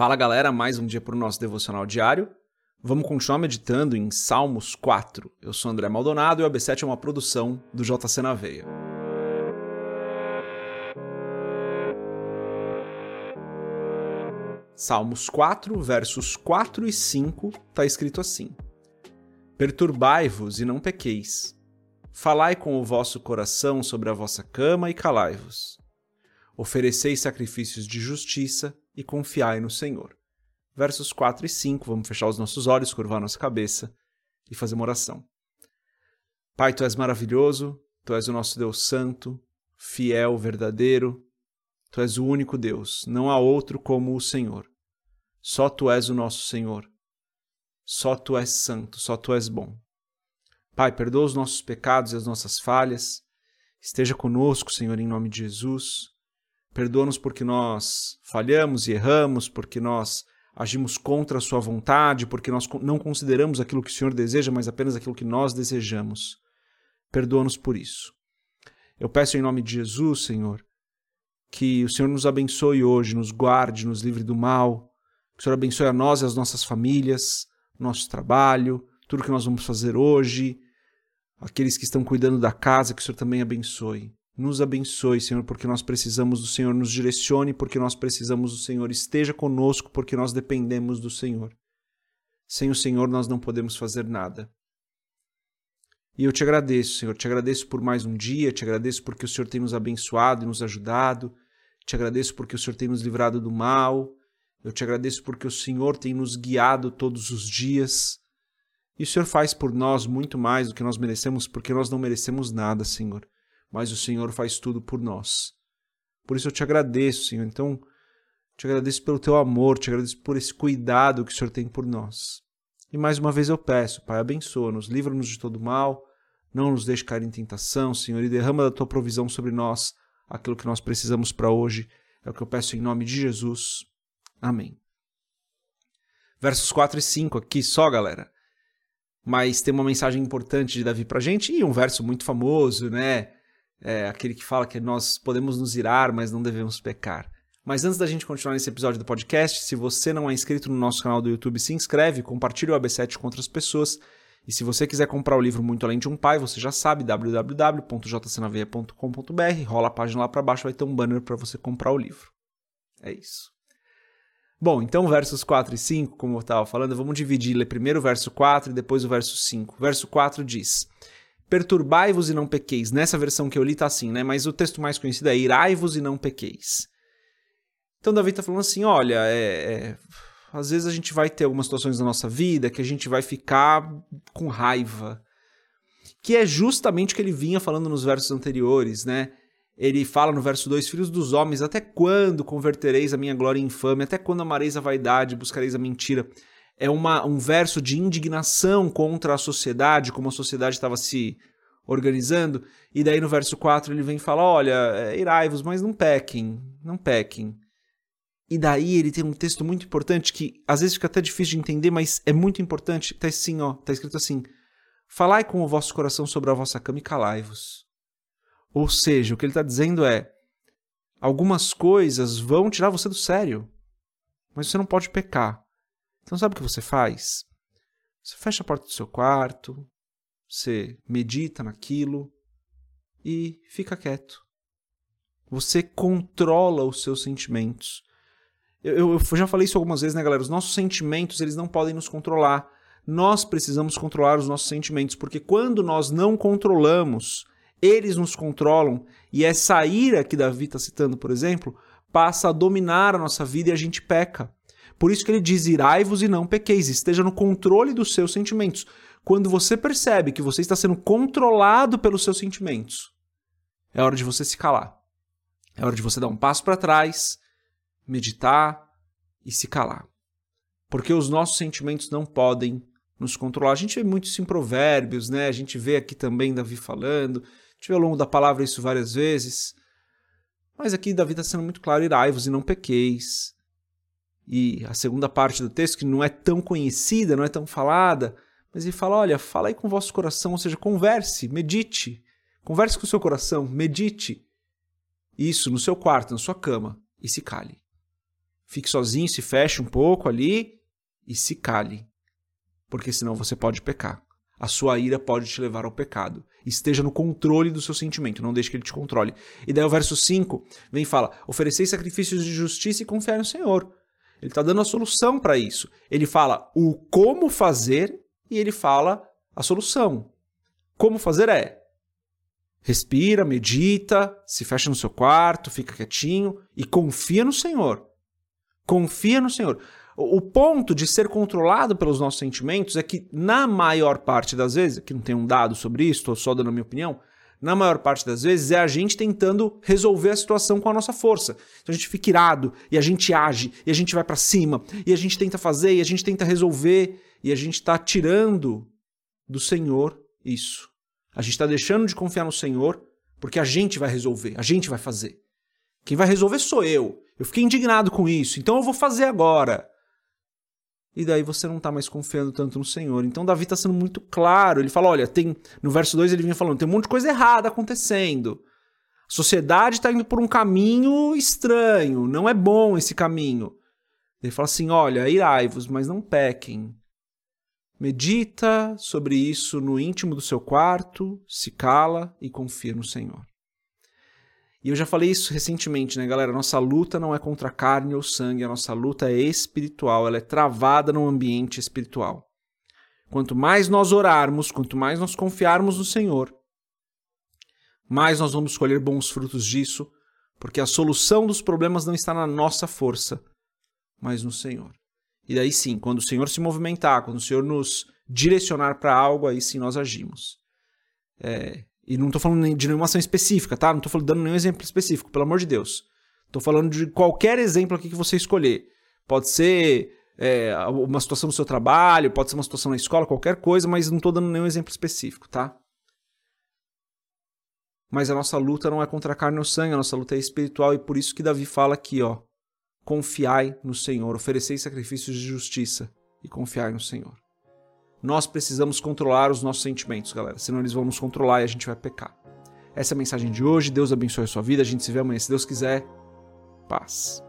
Fala galera, mais um dia para o nosso devocional diário. Vamos continuar meditando em Salmos 4. Eu sou André Maldonado e o AB7 é uma produção do JC na Veia. Salmos 4, versos 4 e 5, está escrito assim: Perturbai-vos e não pequeis. Falai com o vosso coração sobre a vossa cama e calai-vos. Ofereceis sacrifícios de justiça e confiai no Senhor. Versos 4 e 5, vamos fechar os nossos olhos, curvar nossa cabeça e fazer uma oração. Pai, tu és maravilhoso, tu és o nosso Deus santo, fiel, verdadeiro, tu és o único Deus, não há outro como o Senhor. Só tu és o nosso Senhor. Só tu és santo, só tu és bom. Pai, perdoa os nossos pecados e as nossas falhas. Esteja conosco, Senhor, em nome de Jesus. Perdoa-nos porque nós falhamos e erramos, porque nós agimos contra a Sua vontade, porque nós não consideramos aquilo que o Senhor deseja, mas apenas aquilo que nós desejamos. Perdoa-nos por isso. Eu peço em nome de Jesus, Senhor, que o Senhor nos abençoe hoje, nos guarde, nos livre do mal, que o Senhor abençoe a nós e as nossas famílias, nosso trabalho, tudo que nós vamos fazer hoje, aqueles que estão cuidando da casa, que o Senhor também abençoe. Nos abençoe, Senhor, porque nós precisamos do Senhor, nos direcione, porque nós precisamos do Senhor, esteja conosco, porque nós dependemos do Senhor. Sem o Senhor nós não podemos fazer nada. E eu te agradeço, Senhor, te agradeço por mais um dia, te agradeço porque o Senhor tem nos abençoado e nos ajudado, te agradeço porque o Senhor tem nos livrado do mal, eu te agradeço porque o Senhor tem nos guiado todos os dias. E o Senhor faz por nós muito mais do que nós merecemos, porque nós não merecemos nada, Senhor mas o Senhor faz tudo por nós. Por isso eu te agradeço, Senhor. Então, te agradeço pelo teu amor, te agradeço por esse cuidado que o Senhor tem por nós. E mais uma vez eu peço, Pai, abençoa-nos, livra-nos de todo mal, não nos deixe cair em tentação, Senhor, e derrama da tua provisão sobre nós aquilo que nós precisamos para hoje. É o que eu peço em nome de Jesus. Amém. Versos 4 e 5 aqui só, galera. Mas tem uma mensagem importante de Davi pra gente e um verso muito famoso, né? É, aquele que fala que nós podemos nos irar, mas não devemos pecar. Mas antes da gente continuar nesse episódio do podcast, se você não é inscrito no nosso canal do YouTube, se inscreve, compartilhe o AB7 com outras pessoas. E se você quiser comprar o livro Muito Além de um Pai, você já sabe, www.jcnaveia.com.br, rola a página lá para baixo, vai ter um banner para você comprar o livro. É isso. Bom, então versos 4 e 5, como eu estava falando, vamos dividir, ler primeiro o verso 4 e depois o verso 5. verso 4 diz: perturbai-vos e não pequeis. Nessa versão que eu li tá assim, né? Mas o texto mais conhecido é irai-vos e não pequeis. Então Davi está falando assim, olha, é, é, às vezes a gente vai ter algumas situações na nossa vida que a gente vai ficar com raiva, que é justamente o que ele vinha falando nos versos anteriores, né? Ele fala no verso 2: Filhos dos homens, até quando convertereis a minha glória em infame? Até quando amareis a vaidade, buscareis a mentira? É uma, um verso de indignação contra a sociedade, como a sociedade estava se organizando. E daí no verso 4 ele vem e fala: Olha, é, irai-vos, mas não pequem, não pequem. E daí ele tem um texto muito importante que às vezes fica até difícil de entender, mas é muito importante. Está assim, ó, tá escrito assim: Falai com o vosso coração sobre a vossa cama e calai-vos. Ou seja, o que ele está dizendo é: algumas coisas vão tirar você do sério, mas você não pode pecar. Então, sabe o que você faz? Você fecha a porta do seu quarto, você medita naquilo e fica quieto. Você controla os seus sentimentos. Eu, eu, já falei isso algumas vezes, né, galera? Os nossos sentimentos, eles não podem nos controlar. Nós precisamos controlar os nossos sentimentos, porque quando nós não controlamos, eles nos controlam, e essa ira que Davi está citando, por exemplo, passa a dominar a nossa vida e a gente peca. Por isso que ele diz: irai-vos e não pequeis, esteja no controle dos seus sentimentos. Quando você percebe que você está sendo controlado pelos seus sentimentos, é hora de você se calar. É hora de você dar um passo para trás, meditar e se calar. Porque os nossos sentimentos não podem nos controlar. A gente vê muito isso em provérbios, né? A gente vê aqui também Davi falando. A gente vê ao longo da palavra isso várias vezes. Mas aqui Davi está sendo muito claro: irai-vos e não pequeis e a segunda parte do texto, que não é tão conhecida, não é tão falada, mas ele fala: olha, fala aí com o vosso coração, ou seja, converse, medite, converse com o seu coração, medite isso no seu quarto, na sua cama, e se cale. fique sozinho, se feche um pouco ali e se cale. Porque senão você pode pecar. A sua ira pode te levar ao pecado. Esteja no controle do seu sentimento, não deixe que ele te controle. E daí o verso 5 vem e fala: oferecei sacrifícios de justiça e confiar no Senhor. Ele está dando a solução para isso. Ele fala o como fazer e ele fala a solução. Como fazer é respira, medita, se fecha no seu quarto, fica quietinho e confia no Senhor. Confia no Senhor. O ponto de ser controlado pelos nossos sentimentos é que, na maior parte das vezes, aqui não tem um dado sobre isso, estou só dando a minha opinião, na maior parte das vezes é a gente tentando resolver a situação com a nossa força. Então a gente fica irado e a gente age e a gente vai para cima e a gente tenta fazer e a gente tenta resolver e a gente está tirando do Senhor isso. A gente está deixando de confiar no Senhor porque a gente vai resolver, a gente vai fazer. Quem vai resolver sou eu. Eu fiquei indignado com isso, então eu vou fazer agora. E daí você não está mais confiando tanto no Senhor. Então Davi está sendo muito claro. Ele fala: olha, tem. No verso 2 ele vinha falando: tem um monte de coisa errada acontecendo. A sociedade está indo por um caminho estranho, não é bom esse caminho. Ele fala assim: olha, irai-vos, mas não pequem. Medita sobre isso no íntimo do seu quarto, se cala e confia no Senhor. E eu já falei isso recentemente, né, galera? Nossa luta não é contra carne ou sangue, a nossa luta é espiritual, ela é travada no ambiente espiritual. Quanto mais nós orarmos, quanto mais nós confiarmos no Senhor, mais nós vamos colher bons frutos disso, porque a solução dos problemas não está na nossa força, mas no Senhor. E daí sim, quando o Senhor se movimentar, quando o Senhor nos direcionar para algo, aí sim nós agimos. É, e não estou falando de nenhuma ação específica, tá? Não estou dando nenhum exemplo específico, pelo amor de Deus. Estou falando de qualquer exemplo aqui que você escolher. Pode ser é, uma situação no seu trabalho, pode ser uma situação na escola, qualquer coisa, mas não estou dando nenhum exemplo específico, tá? Mas a nossa luta não é contra a carne ou sangue, a nossa luta é espiritual e por isso que Davi fala aqui, ó confiai no Senhor, oferecei sacrifícios de justiça e confiai no Senhor. Nós precisamos controlar os nossos sentimentos, galera, senão eles vão nos controlar e a gente vai pecar. Essa é a mensagem de hoje. Deus abençoe a sua vida. A gente se vê amanhã, se Deus quiser. Paz.